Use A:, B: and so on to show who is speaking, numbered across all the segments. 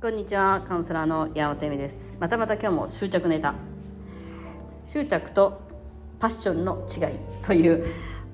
A: こんにちはカウンセラーの矢尾て美です。またまた今日も執着ネタ。執着とパッションの違いという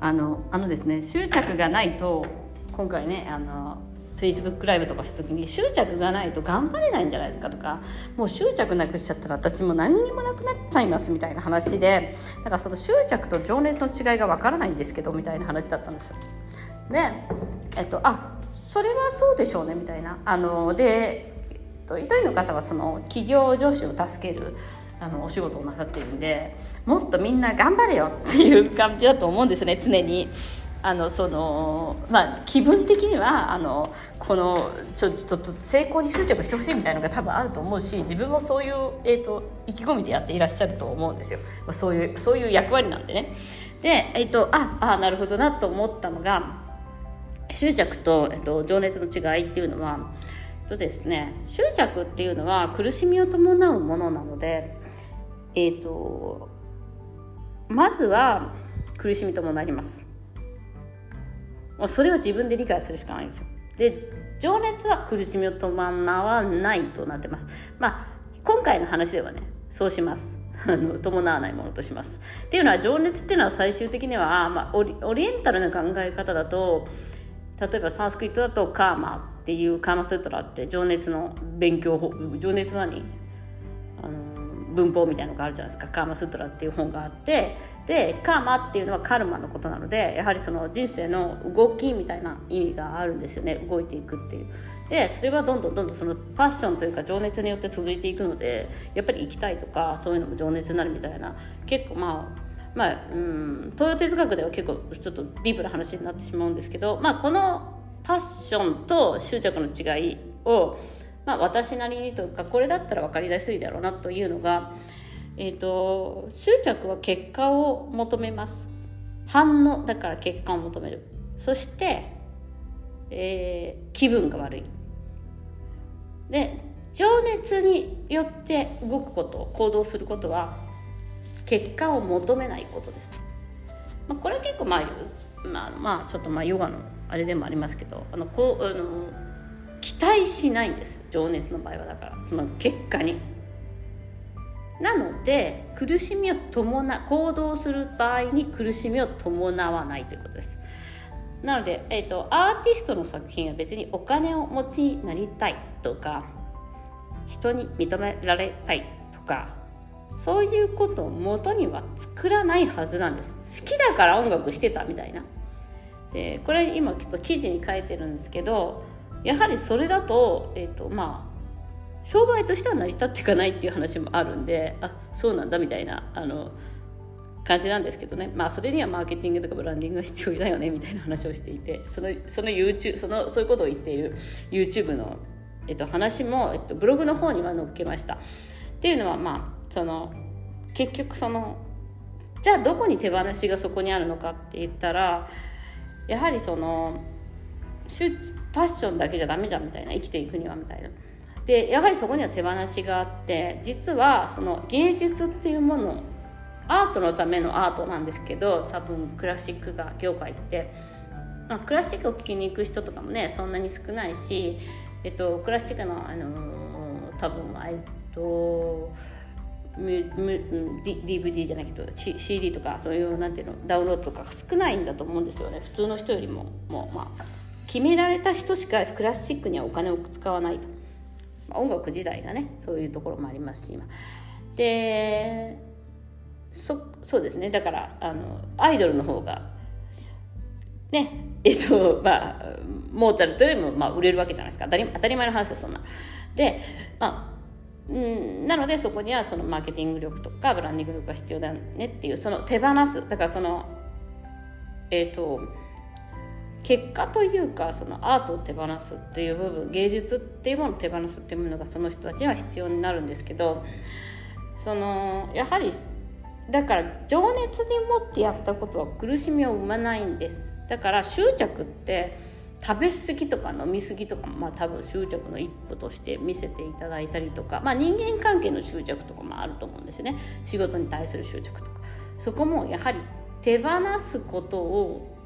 A: あのあのですね執着がないと今回ねあの Facebook ライブとかした時に執着がないと頑張れないんじゃないですかとかもう執着なくしちゃったら私も何にもなくなっちゃいますみたいな話でだからその執着と情熱の違いがわからないんですけどみたいな話だったんですよ。でえっとあそれはそうでしょうねみたいな。あのでえっと一人の方はその企業女子を助けるあのお仕事をなさってるんでもっとみんな頑張れよっていう感じだと思うんですね常に。あのそのまあ、気分的にはあのこのちょっと成功に執着してほしいみたいなのが多分あると思うし自分もそういう、えーと、意気込みでやっていらっしゃると思うんですよ、そういうそういう役割なんでね。で、えーと、ああなるほどなと思ったのが執着と,、えーと情熱の違いっていうのはとですね執着っていうのは苦しみを伴うものなのでえっ、とまずは苦しみともなります。もうそれは自分で理解するしかないんですよ。で情熱は苦しみを伴わないとなってます。まあ今回の話ではねそうします。あの伴わないものとします。っていうのは情熱っていうのは最終的には、まあ、オリオリエンタルな考え方だと例えばサンスクリットだとカーマっていうカーマスートラって情熱の勉強法情熱何？あの文法みたいなのがあるじゃないですか。カーマスートラっていう本があって。でカーマっていうのはカルマのことなのでやはりその人生の動きみたいな意味があるんですよね。動いていくっていう。でそれはどんどんどんどんそのパッションというか情熱によって続いていくのでやっぱり行きたいとかそういうのも情熱になるみたいな。結構まあまあ、うん、東洋哲学では結構ちょっとディープな話になってしまうんですけど、まあ、このパッションと執着の違いを、まあ、私なりにというかこれだったら分かりやすいだろうなというのが、えーと、執着は結果を求めます。反応だから結果を求める。そして、えー、気分が悪い。で情熱によって動くこと行動することは結果を求めないことです、まあ、これは結構まあまあ、まあ、ちょっとまあヨガのあれでもありますけどあのこうあの期待しないんです情熱の場合はだからその結果に。なので苦しみを伴行動する場合に苦しみを伴わないということです。なので、えーと、アーティストの作品は別にお金を持ちになりたいとか人に認められたいとかそういうことを元には作らないはずなんです。好きだから音楽してたみたいな。でこれ今ちょっと記事に書いてるんですけどやはりそれだと,、えーとまあ、商売としては成り立っていかないっていう話もあるんであそうなんだみたいなあの感じなんですけどね。まあそれにはマーケティングとかブランディングが必要だよねみたいな話をしていてそのその YouTube そのそういうことを言っている YouTube の、えっと、話も、えっと、ブログの方には載っけました。っていうのはまあその結局そのじゃあどこに手放しがそこにあるのかって言ったらやはりそのパッションだけじゃダメじゃんみたいな生きていくにはみたいな。でやはりそこには手放しがあって実はその芸術っていうものアートのためのアートなんですけど多分クラシックが業界って、まあ、クラシックを聴きに行く人とかもねそんなに少ないし、えっと、クラシックの、あのー、多分えっと DVD じゃないけど CD とかそういうなんていうのダウンロードとか少ないんだと思うんですよね。普通の人よりももう、まあ、決められた人しかクラシックにはお金を使わないと、まあ、音楽時代がねそういうところもありますし今。でそそうですね。だからあのアイドルの方がねえっとまあモーツァルトよりもまあ売れるわけじゃないですか。当たり当たり前の話ですそんな。でまあうん、なのでそこにはそのマーケティング力とかブランディング力が必要だねっていうその手放す。だからそのえっ、ー、と結果というかそのアートを手放すっていう部分芸術っていうものを手放すっていうものがその人たちには必要になるんですけどそのやはりだから情熱に持ってやったことは苦しみを生まないんです。だから執着って食べ過ぎとか飲み過ぎとかも、まあ、多分執着の一歩として見せていただいたりとか、まあ、人間関係の執着とかもあると思うんですよね。仕事に対する執着とかそこもやはり手放すことを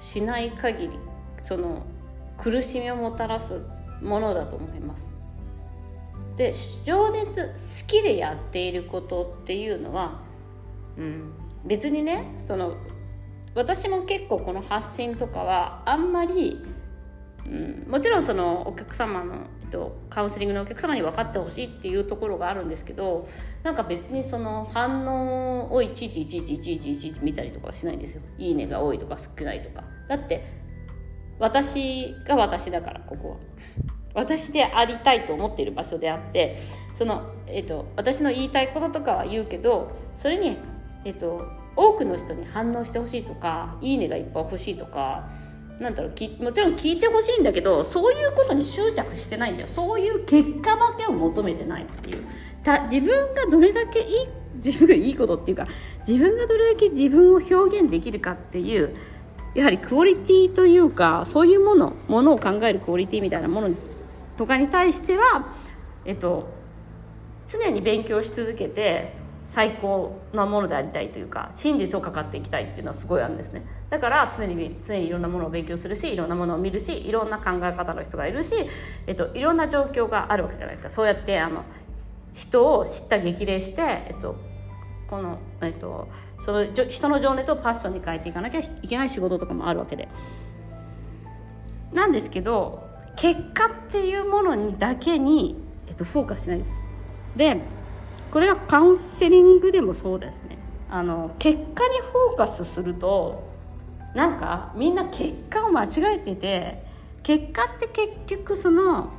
A: しない限りその苦しみをもたらすものだと思います。で情熱好きでやっていることっていうのは、うん、別にねその私も結構この発信とかはあんまり、うん、もちろんそのお客様の、えっと、カウンセリングのお客様に分かってほしいっていうところがあるんですけどなんか別にその反応をいちいちいちいちいちいちいちいち見たりとかはしないんですよ。いいねが多いとか少ないとか。だって私が私だからここは。私でありたいと思っている場所であってその、えーと、私の言いたいこととかは言うけどそれに、えーと、多くの人に反応してほしいとかいいねがいっぱい欲しいとかなんだろうもちろん聞いてほしいんだけどそういうことに執着してないんだよ。そういう結果だけを求めてないっていう。た自分がどれだけいい自分がいいことっていうか自分がどれだけ自分を表現できるかっていうやはりクオリティというかそういうものものを考えるクオリティみたいなものとかに対しては、えっと、常に勉強し続けて最高なものでありたいというか真実をかかっていきたいっていうのはすごいあるんですね。だから常に常にいろんなものを勉強するしいろんなものを見るしいろんな考え方の人がいるし、えっと、いろんな状況があるわけじゃないですか。そうやってあの人を知った激励して、えっと、この、えっと、その人の情熱をパッションに変えていかなきゃいけない仕事とかもあるわけで。なんですけど結果っていうものにだけに、えっと、フォーカスしないです。でこれはカウンセリングでもそうですね。あの結果にフォーカスするとなんかみんな結果を間違えてて結果って結局その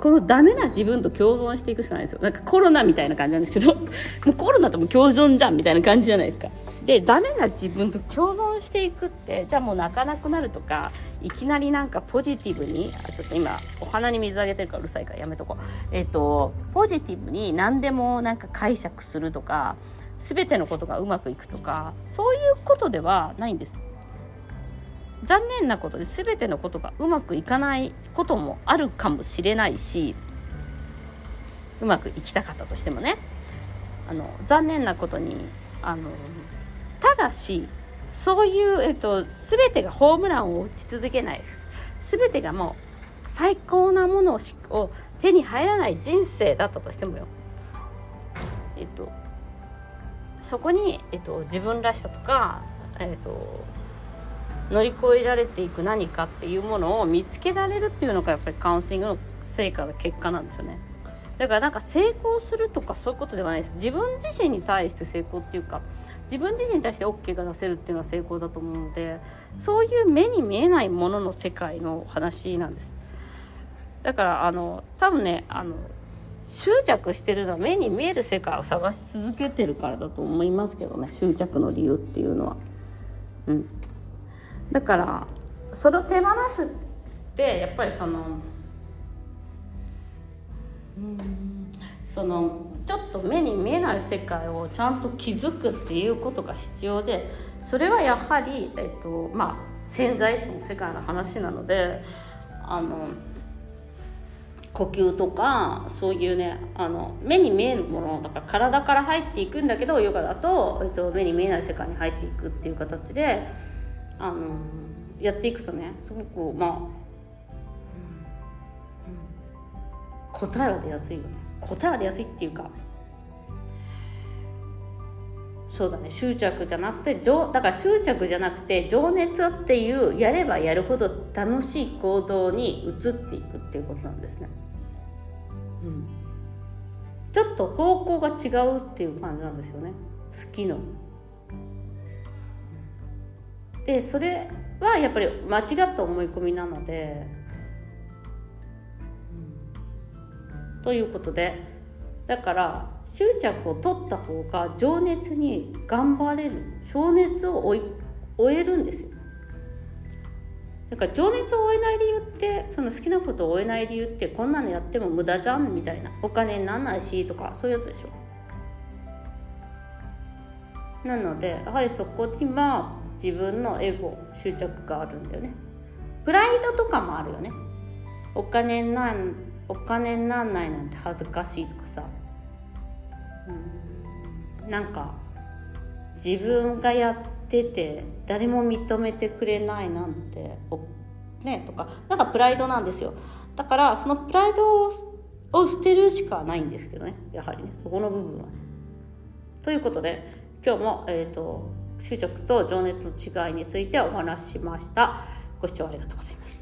A: このダメな自分と共存していくしかないですよ。なんかコロナみたいな感じなんですけど もうコロナとも共存じゃんみたいな感じじゃないですか。でダメな自分と共存していくってじゃあもう泣かなくなるとかいきなりなんかポジティブにあちょっと今お花に水あげてるからうるさいからやめとこう。えっ、とポジティブに何でもなんか解釈するとか全てのことがうまくいくとかそういうことではないんです。残念なことで全てのことがうまくいかないこともあるかもしれないしうまくいきたかったとしてもねあの残念なことにあのただしそういう、えっと、全てがホームランを打ち続けない全てがもう最高なものをを手に入らない人生だったとしてもよ。えっとそこに、えっと、自分らしさとか、えっと、乗り越えられていく何かっていうものを見つけられるっていうのがやっぱりカウンセリングの成果の結果なんですよね。だからなんか成功するとかそういうことではないです。自分自身に対して成功っていうか自分自身に対して OK が出せるっていうのは成功だと思うのでそういう目に見えないものの世界の話なんです。だからあの多分ねあの執着してるのは目に見える世界を探し続けてるからだと思いますけどね。執着の理由っていうのは。うん。だからそれを手放すってやっぱりそのうんそのちょっと目に見えない世界をちゃんと気づくっていうことが必要でそれはやはり、えっとまあ、潜在意識の世界の話なのであの呼吸とかそういうねあの目に見えるものだから体から入っていくんだけどヨガだと、えっと、目に見えない世界に入っていくっていう形であのやっていくとねすごくまあ、答えは出やすいよね。答えは出やすいっていうかそうだね。執着じゃなくてだから執着じゃなくて情熱っていうやればやるほど楽しい行動に移っていくっていうことなんですね。うん、ちょっと方向が違うっていう感じなんですよね。好きの。でそれはやっぱり間違った思い込みなので、ということでだから執着を取った方が情熱に頑張れる。情熱を追い終えるんですよ。だから情熱を追えない理由ってその好きなことを追えない理由ってこんなのやっても無駄じゃんみたいな。お金になんないしとかそういうやつでしょ。なのでやはりそこには自分のエゴ執着があるんだよね。プライドとかもあるよね。お金なんお金になんないなんて恥ずかしいとかさ、うん、なんか自分がやってて誰も認めてくれないなんてねとか。なんかプライドなんですよ。だからそのプライドを捨てるしかないんですけどね。やはりね。そこの部分は。ということで今日も、えーと、執着と情熱の違いについてお話ししました。ご視聴ありがとうございます。